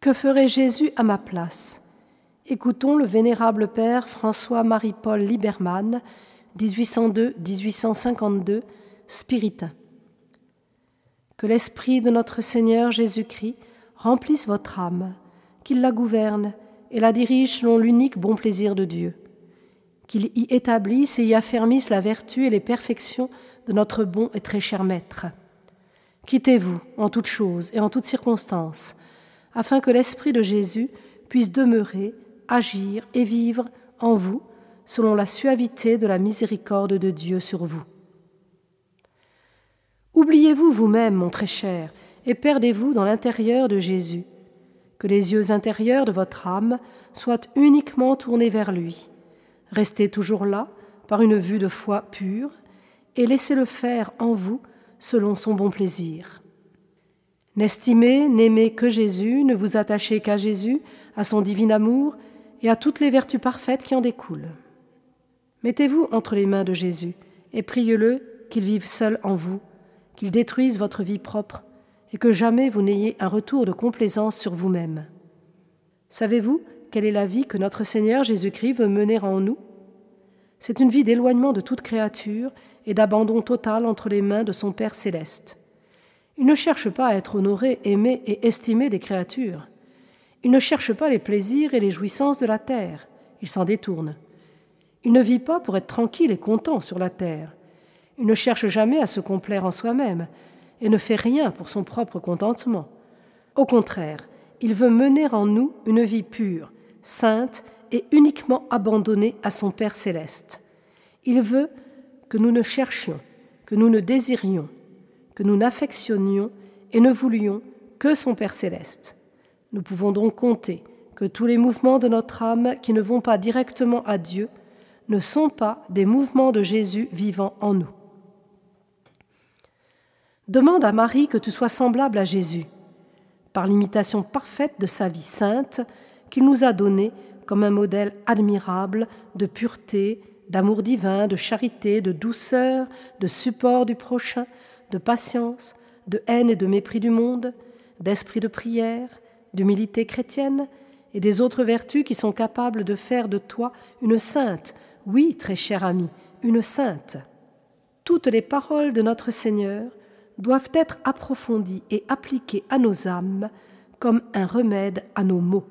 Que ferait Jésus à ma place? Écoutons le vénérable père François-Marie-Paul Liberman, 1802-1852, spiritain. Que l'Esprit de notre Seigneur Jésus-Christ remplisse votre âme, qu'il la gouverne et la dirige selon l'unique bon plaisir de Dieu, qu'il y établisse et y affermisse la vertu et les perfections de notre bon et très cher Maître. Quittez-vous en toutes choses et en toutes circonstances, afin que l'Esprit de Jésus puisse demeurer, agir et vivre en vous selon la suavité de la miséricorde de Dieu sur vous. Oubliez-vous vous-même, mon très cher, et perdez-vous dans l'intérieur de Jésus. Que les yeux intérieurs de votre âme soient uniquement tournés vers lui. Restez toujours là, par une vue de foi pure, et laissez-le faire en vous selon son bon plaisir. N'estimez, n'aimez que Jésus, ne vous attachez qu'à Jésus, à son divin amour et à toutes les vertus parfaites qui en découlent. Mettez-vous entre les mains de Jésus et priez-le qu'il vive seul en vous qu'il détruise votre vie propre et que jamais vous n'ayez un retour de complaisance sur vous-même. Savez-vous quelle est la vie que notre Seigneur Jésus-Christ veut mener en nous? C'est une vie d'éloignement de toute créature et d'abandon total entre les mains de son Père céleste. Il ne cherche pas à être honoré, aimé et estimé des créatures. Il ne cherche pas les plaisirs et les jouissances de la terre. Il s'en détourne. Il ne vit pas pour être tranquille et content sur la terre. Il ne cherche jamais à se complaire en soi-même et ne fait rien pour son propre contentement. Au contraire, il veut mener en nous une vie pure, sainte et uniquement abandonnée à son Père céleste. Il veut que nous ne cherchions, que nous ne désirions, nous n'affectionnions et ne voulions que son Père céleste. Nous pouvons donc compter que tous les mouvements de notre âme qui ne vont pas directement à Dieu ne sont pas des mouvements de Jésus vivant en nous. Demande à Marie que tu sois semblable à Jésus, par l'imitation parfaite de sa vie sainte qu'il nous a donnée comme un modèle admirable de pureté, d'amour divin, de charité, de douceur, de support du prochain, de patience, de haine et de mépris du monde, d'esprit de prière, d'humilité chrétienne et des autres vertus qui sont capables de faire de toi une sainte, oui, très chère amie, une sainte. Toutes les paroles de notre Seigneur doivent être approfondies et appliquées à nos âmes comme un remède à nos maux.